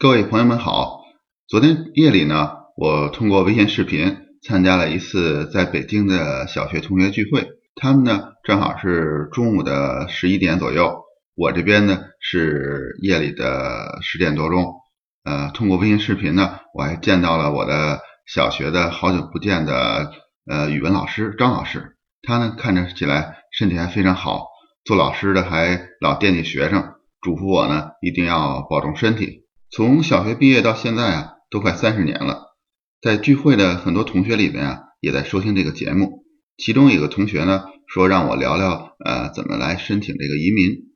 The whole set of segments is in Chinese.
各位朋友们好，昨天夜里呢，我通过微信视频参加了一次在北京的小学同学聚会。他们呢正好是中午的十一点左右，我这边呢是夜里的十点多钟。呃，通过微信视频呢，我还见到了我的小学的好久不见的呃语文老师张老师。他呢看着起来身体还非常好，做老师的还老惦记学生，嘱咐我呢一定要保重身体。从小学毕业到现在啊，都快三十年了。在聚会的很多同学里边啊，也在收听这个节目。其中有个同学呢，说让我聊聊呃怎么来申请这个移民。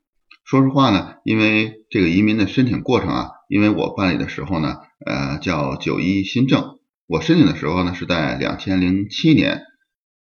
说实话呢，因为这个移民的申请过程啊，因为我办理的时候呢，呃叫九一新政，我申请的时候呢是在两千零七年，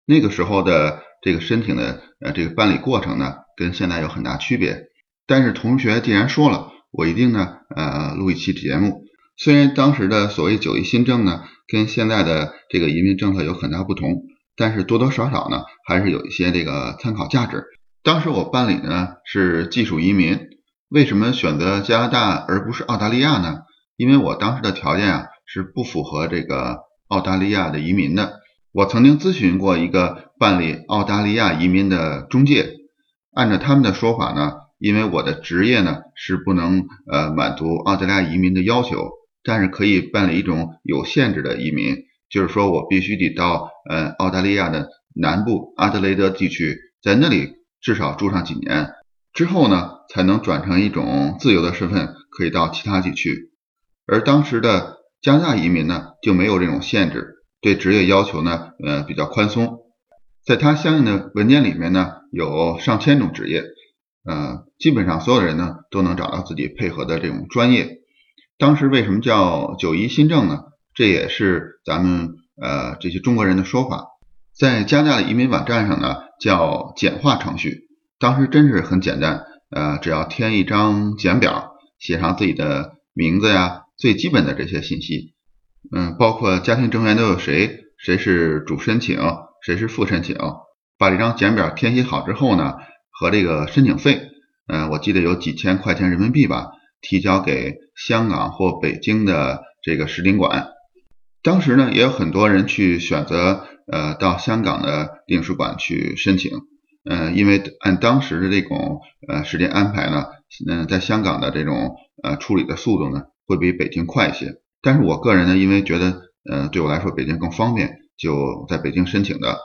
那个时候的这个申请的呃这个办理过程呢，跟现在有很大区别。但是同学既然说了。我一定呢，呃，录一期节目。虽然当时的所谓九一新政呢，跟现在的这个移民政策有很大不同，但是多多少少呢，还是有一些这个参考价值。当时我办理呢是技术移民，为什么选择加拿大而不是澳大利亚呢？因为我当时的条件啊是不符合这个澳大利亚的移民的。我曾经咨询过一个办理澳大利亚移民的中介，按照他们的说法呢。因为我的职业呢是不能呃满足澳大利亚移民的要求，但是可以办理一种有限制的移民，就是说我必须得到呃澳大利亚的南部阿德雷德地区，在那里至少住上几年，之后呢才能转成一种自由的身份，可以到其他地区。而当时的加拿大移民呢就没有这种限制，对职业要求呢呃比较宽松，在它相应的文件里面呢有上千种职业。呃，基本上所有的人呢都能找到自己配合的这种专业。当时为什么叫九一新政呢？这也是咱们呃这些中国人的说法。在加拿大的移民网站上呢叫简化程序，当时真是很简单，呃，只要填一张简表，写上自己的名字呀，最基本的这些信息，嗯，包括家庭成员都有谁，谁是主申请，谁是副申请，把这张简表填写好之后呢。和这个申请费，嗯，我记得有几千块钱人民币吧，提交给香港或北京的这个使领馆。当时呢，也有很多人去选择，呃，到香港的领事馆去申请，嗯，因为按当时的这种呃时间安排呢，嗯，在香港的这种呃处理的速度呢，会比北京快一些。但是我个人呢，因为觉得，呃，对我来说北京更方便，就在北京申请的。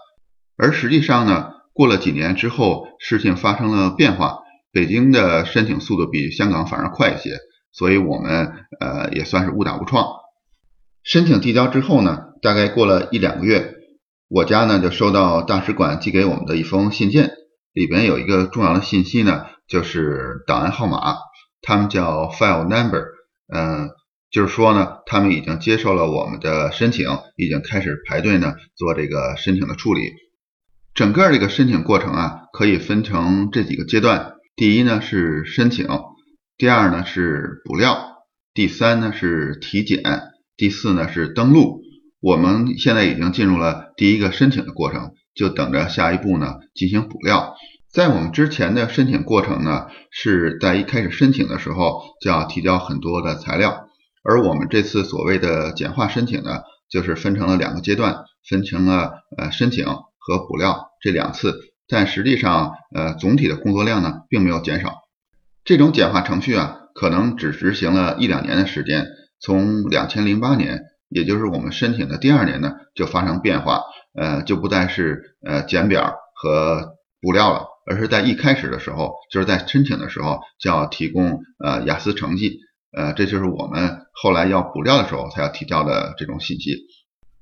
而实际上呢。过了几年之后，事情发生了变化，北京的申请速度比香港反而快一些，所以我们呃也算是误打误撞。申请递交之后呢，大概过了一两个月，我家呢就收到大使馆寄给我们的一封信件，里边有一个重要的信息呢，就是档案号码，他们叫 file number，嗯，就是说呢，他们已经接受了我们的申请，已经开始排队呢做这个申请的处理。整个这个申请过程啊，可以分成这几个阶段。第一呢是申请，第二呢是补料，第三呢是体检，第四呢是登录。我们现在已经进入了第一个申请的过程，就等着下一步呢进行补料。在我们之前的申请过程呢，是在一开始申请的时候就要提交很多的材料，而我们这次所谓的简化申请呢，就是分成了两个阶段，分成了呃申请。和补料这两次，但实际上，呃，总体的工作量呢，并没有减少。这种简化程序啊，可能只执行了一两年的时间。从两千零八年，也就是我们申请的第二年呢，就发生变化，呃，就不再是呃简表和补料了，而是在一开始的时候，就是在申请的时候就要提供呃雅思成绩，呃，这就是我们后来要补料的时候才要提交的这种信息。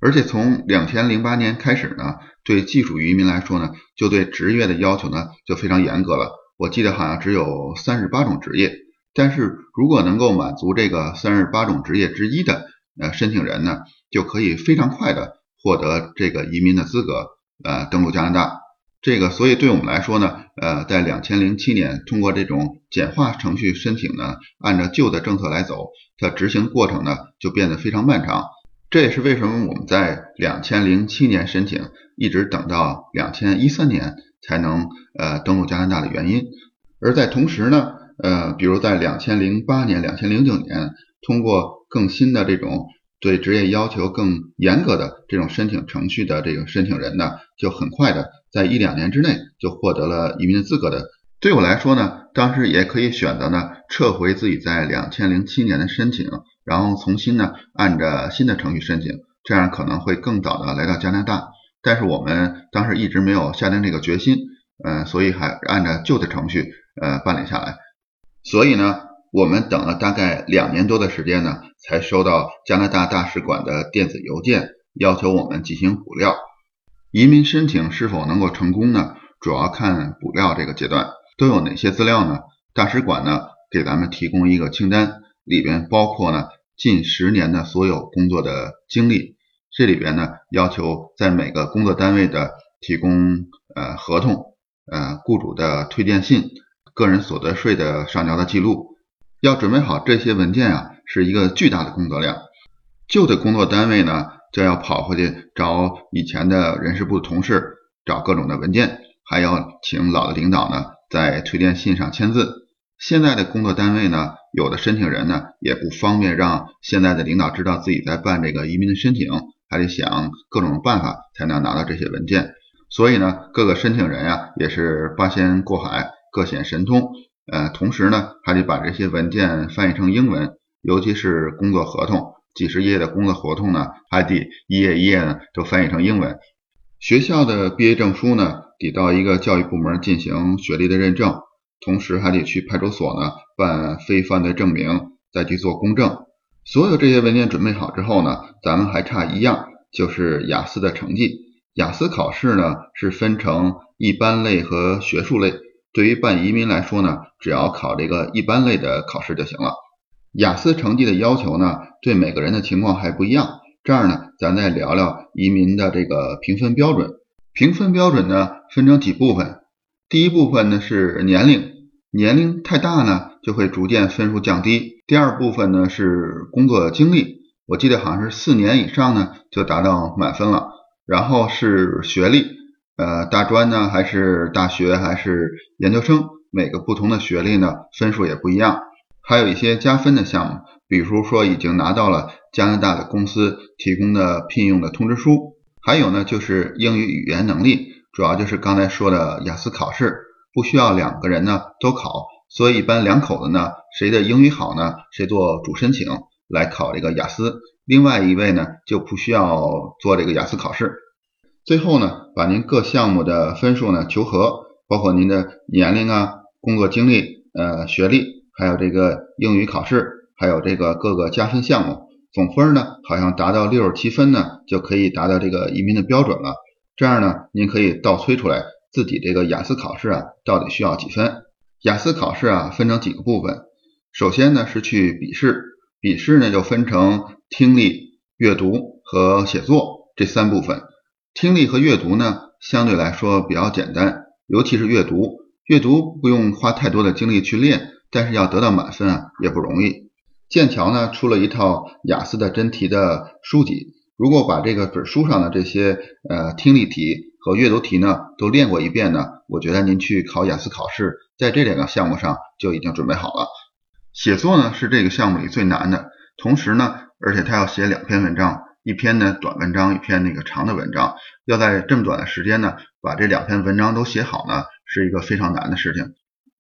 而且从两千零八年开始呢，对技术移民来说呢，就对职业的要求呢就非常严格了。我记得好像只有三十八种职业，但是如果能够满足这个三十八种职业之一的呃申请人呢，就可以非常快的获得这个移民的资格，呃，登陆加拿大。这个所以对我们来说呢，呃，在两千零七年通过这种简化程序申请呢，按照旧的政策来走，它执行过程呢就变得非常漫长。这也是为什么我们在两千零七年申请，一直等到两千一三年才能呃登陆加拿大的原因。而在同时呢，呃，比如在两千零八年、两千零九年，通过更新的这种对职业要求更严格的这种申请程序的这个申请人呢，就很快的在一两年之内就获得了移民的资格的。对我来说呢，当时也可以选择呢撤回自己在两千零七年的申请，然后重新呢按着新的程序申请，这样可能会更早的来到加拿大。但是我们当时一直没有下定这个决心，呃，所以还按照旧的程序呃办理下来。所以呢，我们等了大概两年多的时间呢，才收到加拿大大使馆的电子邮件，要求我们进行补料。移民申请是否能够成功呢？主要看补料这个阶段。都有哪些资料呢？大使馆呢给咱们提供一个清单，里边包括呢近十年的所有工作的经历。这里边呢要求在每个工作单位的提供呃合同、呃雇主的推荐信、个人所得税的上交的记录。要准备好这些文件啊，是一个巨大的工作量。旧的工作单位呢就要跑回去找以前的人事部同事，找各种的文件，还要请老的领导呢。在推荐信上签字。现在的工作单位呢，有的申请人呢也不方便让现在的领导知道自己在办这个移民的申请，还得想各种办法才能拿到这些文件。所以呢，各个申请人呀也是八仙过海，各显神通。呃，同时呢，还得把这些文件翻译成英文，尤其是工作合同，几十页的工作合同呢，还得一页一页呢都翻译成英文。学校的毕业证书呢？得到一个教育部门进行学历的认证，同时还得去派出所呢办非犯罪证明，再去做公证。所有这些文件准备好之后呢，咱们还差一样，就是雅思的成绩。雅思考试呢是分成一般类和学术类。对于办移民来说呢，只要考这个一般类的考试就行了。雅思成绩的要求呢，对每个人的情况还不一样。这样呢，咱再聊聊移民的这个评分标准。评分标准呢，分成几部分。第一部分呢是年龄，年龄太大呢就会逐渐分数降低。第二部分呢是工作经历，我记得好像是四年以上呢就达到满分了。然后是学历，呃，大专呢还是大学还是研究生，每个不同的学历呢分数也不一样。还有一些加分的项目，比如说已经拿到了加拿大的公司提供的聘用的通知书。还有呢，就是英语语言能力，主要就是刚才说的雅思考试，不需要两个人呢都考，所以一般两口子呢，谁的英语好呢，谁做主申请来考这个雅思，另外一位呢就不需要做这个雅思考试。最后呢，把您各项目的分数呢求和，包括您的年龄啊、工作经历、呃学历，还有这个英语考试，还有这个各个加分项目。总分呢，好像达到六十七分呢，就可以达到这个移民的标准了。这样呢，您可以倒推出来自己这个雅思考试啊，到底需要几分？雅思考试啊，分成几个部分。首先呢是去笔试，笔试呢就分成听力、阅读和写作这三部分。听力和阅读呢，相对来说比较简单，尤其是阅读，阅读不用花太多的精力去练，但是要得到满分啊，也不容易。剑桥呢出了一套雅思的真题的书籍，如果把这个本书上的这些呃听力题和阅读题呢都练过一遍呢，我觉得您去考雅思考试，在这两个项目上就已经准备好了。写作呢是这个项目里最难的，同时呢，而且他要写两篇文章，一篇呢短文章，一篇那个长的文章，要在这么短的时间呢把这两篇文章都写好呢，是一个非常难的事情。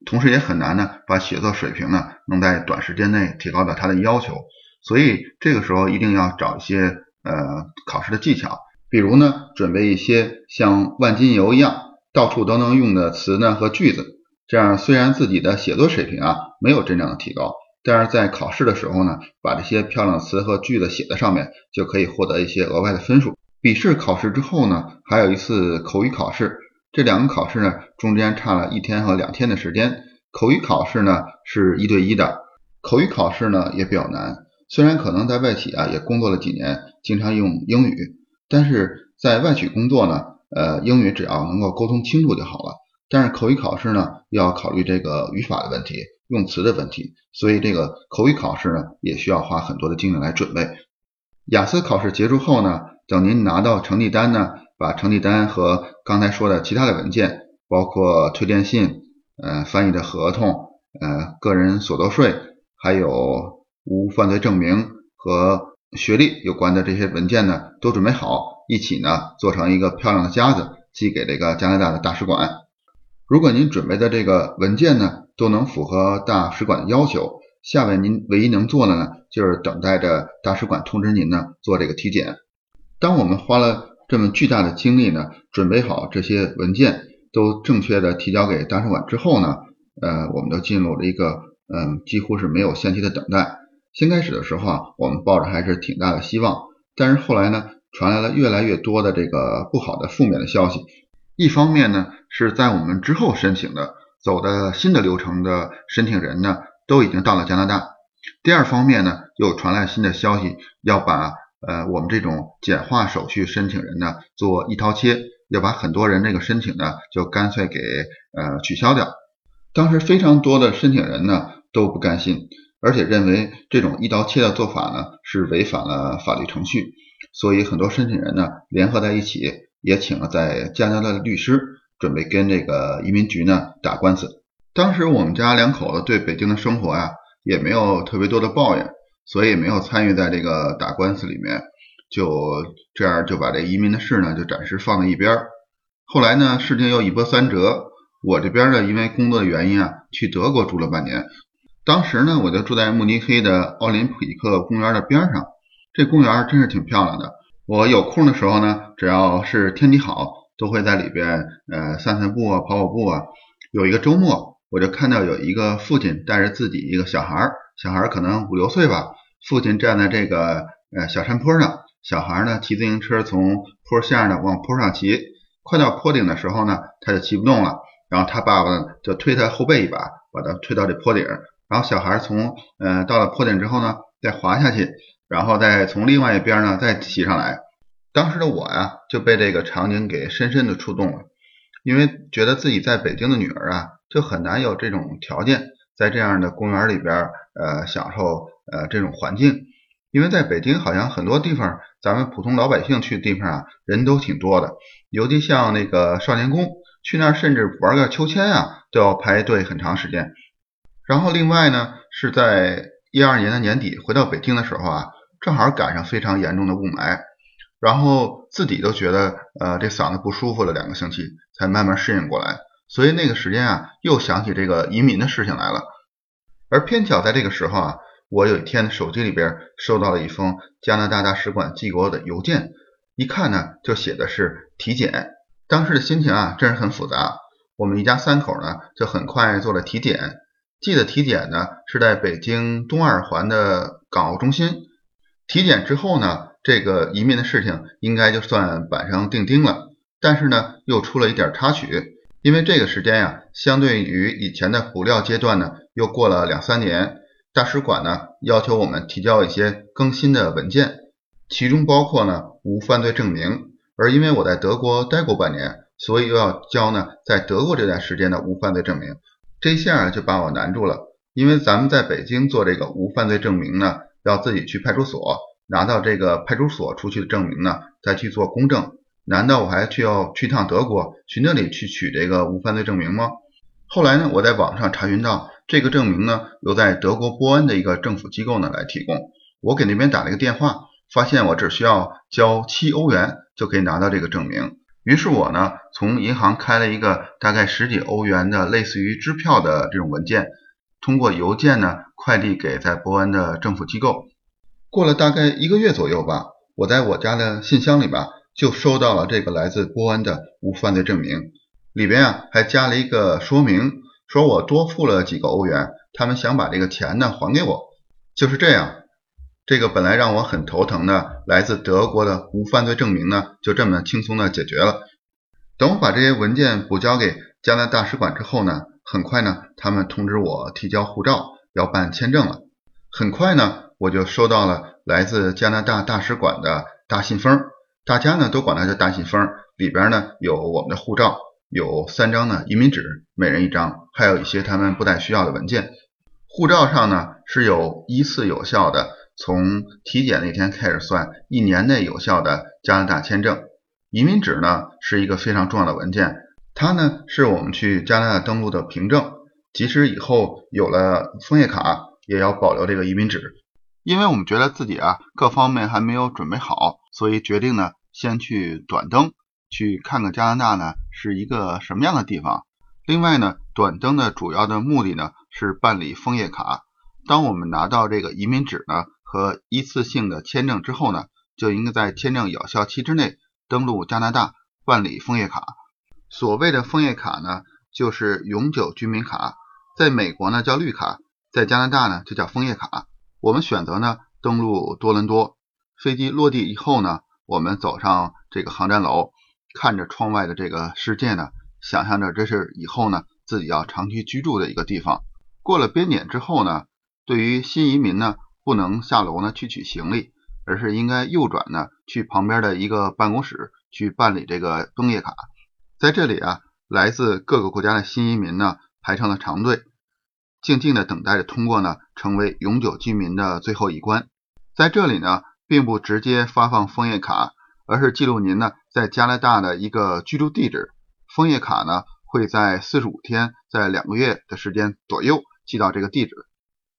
同时也很难呢，把写作水平呢能在短时间内提高到他的要求，所以这个时候一定要找一些呃考试的技巧，比如呢准备一些像万金油一样到处都能用的词呢和句子，这样虽然自己的写作水平啊没有真正的提高，但是在考试的时候呢，把这些漂亮词和句子写在上面，就可以获得一些额外的分数。笔试考试之后呢，还有一次口语考试。这两个考试呢，中间差了一天和两天的时间。口语考试呢是一对一的，口语考试呢也比较难。虽然可能在外企啊也工作了几年，经常用英语，但是在外企工作呢，呃，英语只要能够沟通清楚就好了。但是口语考试呢，要考虑这个语法的问题、用词的问题，所以这个口语考试呢，也需要花很多的精力来准备。雅思考试结束后呢，等您拿到成绩单呢。把成绩单和刚才说的其他的文件，包括推荐信、呃翻译的合同、呃个人所得税，还有无犯罪证明和学历有关的这些文件呢，都准备好，一起呢做成一个漂亮的夹子，寄给这个加拿大的大使馆。如果您准备的这个文件呢都能符合大使馆的要求，下面您唯一能做的呢，就是等待着大使馆通知您呢做这个体检。当我们花了这么巨大的精力呢，准备好这些文件，都正确的提交给大使馆之后呢，呃，我们就进入了一个嗯几乎是没有限期的等待。先开始的时候啊，我们抱着还是挺大的希望，但是后来呢，传来了越来越多的这个不好的负面的消息。一方面呢，是在我们之后申请的走的新的流程的申请人呢，都已经到了加拿大。第二方面呢，又传来新的消息，要把呃我们这种简化手续申请人呢做一刀切，要把很多人这个申请呢就干脆给呃取消掉。当时非常多的申请人呢都不甘心，而且认为这种一刀切的做法呢是违反了法律程序，所以很多申请人呢联合在一起。也请了在加拿大的律师，准备跟这个移民局呢打官司。当时我们家两口子对北京的生活呀也没有特别多的抱怨，所以没有参与在这个打官司里面。就这样就把这移民的事呢就暂时放在一边。后来呢事情又一波三折，我这边呢因为工作的原因啊去德国住了半年。当时呢我就住在慕尼黑的奥林匹克公园的边上，这公园真是挺漂亮的。我有空的时候呢，只要是天气好，都会在里边呃散散步啊，跑跑步啊。有一个周末，我就看到有一个父亲带着自己一个小孩，小孩可能五六岁吧。父亲站在这个呃小山坡上，小孩呢骑自行车从坡下呢往坡上骑。快到坡顶的时候呢，他就骑不动了，然后他爸爸呢就推他后背一把，把他推到这坡顶。然后小孩从呃到了坡顶之后呢，再滑下去。然后再从另外一边呢再骑上来，当时的我呀就被这个场景给深深的触动了，因为觉得自己在北京的女儿啊就很难有这种条件在这样的公园里边呃享受呃这种环境，因为在北京好像很多地方咱们普通老百姓去的地方啊人都挺多的，尤其像那个少年宫去那儿甚至玩个秋千啊都要排队很长时间，然后另外呢是在一二年的年底回到北京的时候啊。正好赶上非常严重的雾霾，然后自己都觉得呃这嗓子不舒服了两个星期，才慢慢适应过来。所以那个时间啊，又想起这个移民的事情来了。而偏巧在这个时候啊，我有一天手机里边收到了一封加拿大大使馆寄给我的邮件，一看呢，就写的是体检。当时的心情啊，真是很复杂。我们一家三口呢，就很快做了体检。记的体检呢，是在北京东二环的港澳中心。体检之后呢，这个移民的事情应该就算板上钉钉了。但是呢，又出了一点插曲，因为这个时间呀，相对于以前的补料阶段呢，又过了两三年。大使馆呢要求我们提交一些更新的文件，其中包括呢无犯罪证明。而因为我在德国待过半年，所以又要交呢在德国这段时间的无犯罪证明。这下就把我难住了，因为咱们在北京做这个无犯罪证明呢。要自己去派出所拿到这个派出所出去的证明呢，再去做公证。难道我还需要去趟德国，去那里去取这个无犯罪证明吗？后来呢，我在网上查询到这个证明呢，由在德国波恩的一个政府机构呢来提供。我给那边打了一个电话，发现我只需要交七欧元就可以拿到这个证明。于是我呢，从银行开了一个大概十几欧元的类似于支票的这种文件。通过邮件呢，快递给在波恩的政府机构。过了大概一个月左右吧，我在我家的信箱里吧，就收到了这个来自波恩的无犯罪证明。里边啊还加了一个说明，说我多付了几个欧元，他们想把这个钱呢还给我。就是这样，这个本来让我很头疼的来自德国的无犯罪证明呢，就这么轻松的解决了。等我把这些文件补交给加拿大使馆之后呢。很快呢，他们通知我提交护照，要办签证了。很快呢，我就收到了来自加拿大大使馆的大信封，大家呢都管它叫大信封。里边呢有我们的护照，有三张呢移民纸，每人一张，还有一些他们不太需要的文件。护照上呢是有依次有效的，从体检那天开始算，一年内有效的加拿大签证。移民纸呢是一个非常重要的文件。它呢是我们去加拿大登陆的凭证。即使以后有了枫叶卡，也要保留这个移民纸，因为我们觉得自己啊各方面还没有准备好，所以决定呢先去短登，去看看加拿大呢是一个什么样的地方。另外呢，短登的主要的目的呢是办理枫叶卡。当我们拿到这个移民纸呢和一次性的签证之后呢，就应该在签证有效期之内登陆加拿大办理枫叶卡。所谓的枫叶卡呢，就是永久居民卡，在美国呢叫绿卡，在加拿大呢就叫枫叶卡。我们选择呢登陆多伦多，飞机落地以后呢，我们走上这个航站楼，看着窗外的这个世界呢。想象着这是以后呢自己要长期居住的一个地方。过了边检之后呢，对于新移民呢，不能下楼呢去取行李，而是应该右转呢去旁边的一个办公室去办理这个枫叶卡。在这里啊，来自各个国家的新移民呢排成了长队，静静的等待着通过呢成为永久居民的最后一关。在这里呢，并不直接发放枫叶卡，而是记录您呢在加拿大的一个居住地址。枫叶卡呢会在四十五天，在两个月的时间左右寄到这个地址。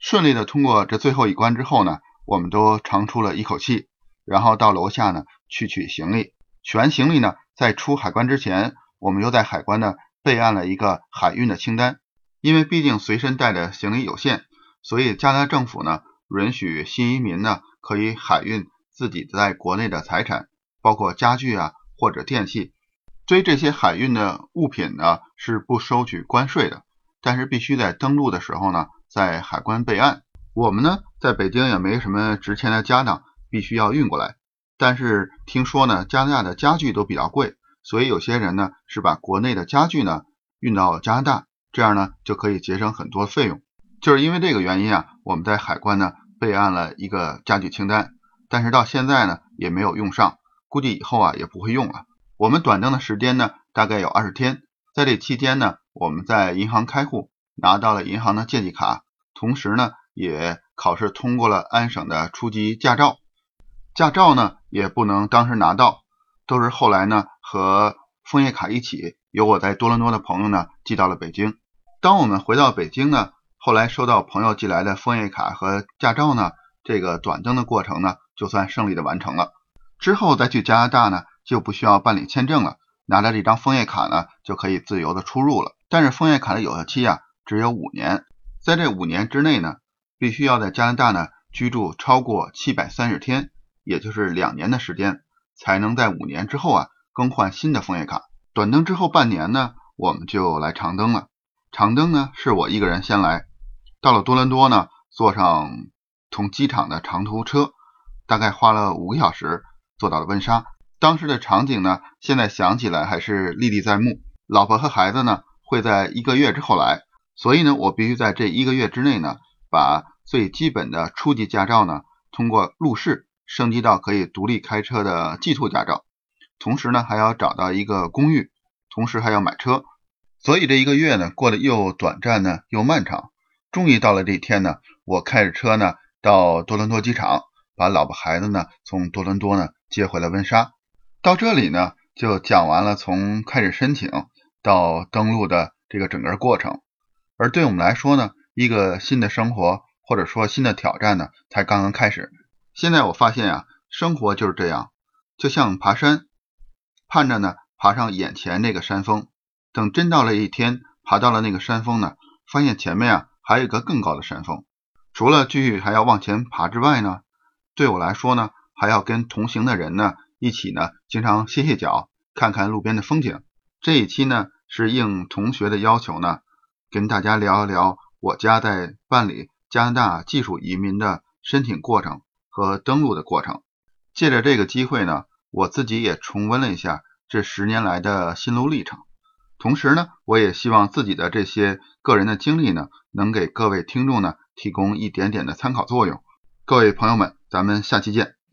顺利的通过这最后一关之后呢，我们都长出了一口气，然后到楼下呢去取行李。取完行李呢，在出海关之前，我们又在海关呢备案了一个海运的清单。因为毕竟随身带的行李有限，所以加拿大政府呢允许新移民呢可以海运自己在国内的财产，包括家具啊或者电器。所以这些海运的物品呢是不收取关税的，但是必须在登陆的时候呢在海关备案。我们呢在北京也没什么值钱的家当，必须要运过来。但是听说呢加拿大的家具都比较贵，所以有些人呢是把国内的家具呢运到加拿大，这样呢就可以节省很多费用。就是因为这个原因啊，我们在海关呢备案了一个家具清单，但是到现在呢也没有用上，估计以后啊也不会用了。我们短证的时间呢，大概有二十天。在这期间呢，我们在银行开户，拿到了银行的借记卡，同时呢，也考试通过了安省的初级驾照。驾照呢，也不能当时拿到，都是后来呢和枫叶卡一起，由我在多伦多的朋友呢寄到了北京。当我们回到北京呢，后来收到朋友寄来的枫叶卡和驾照呢，这个短证的过程呢，就算胜利的完成了。之后再去加拿大呢。就不需要办理签证了，拿着这张枫叶卡呢，就可以自由的出入了。但是枫叶卡的有效期啊，只有五年，在这五年之内呢，必须要在加拿大呢居住超过七百三十天，也就是两年的时间，才能在五年之后啊更换新的枫叶卡。短登之后半年呢，我们就来长登了。长登呢是我一个人先来，到了多伦多呢，坐上从机场的长途车，大概花了五个小时，坐到了温莎。当时的场景呢，现在想起来还是历历在目。老婆和孩子呢会在一个月之后来，所以呢，我必须在这一个月之内呢，把最基本的初级驾照呢通过路试升级到可以独立开车的 G2 驾照，同时呢还要找到一个公寓，同时还要买车。所以这一个月呢过得又短暂呢又漫长。终于到了这一天呢，我开着车呢到多伦多机场，把老婆孩子呢从多伦多呢接回了温莎。到这里呢，就讲完了从开始申请到登录的这个整个过程。而对我们来说呢，一个新的生活或者说新的挑战呢，才刚刚开始。现在我发现啊，生活就是这样，就像爬山，盼着呢爬上眼前那个山峰。等真到了一天，爬到了那个山峰呢，发现前面啊还有一个更高的山峰。除了继续还要往前爬之外呢，对我来说呢，还要跟同行的人呢。一起呢，经常歇歇脚，看看路边的风景。这一期呢，是应同学的要求呢，跟大家聊一聊我家在办理加拿大技术移民的申请过程和登录的过程。借着这个机会呢，我自己也重温了一下这十年来的心路历程。同时呢，我也希望自己的这些个人的经历呢，能给各位听众呢提供一点点的参考作用。各位朋友们，咱们下期见。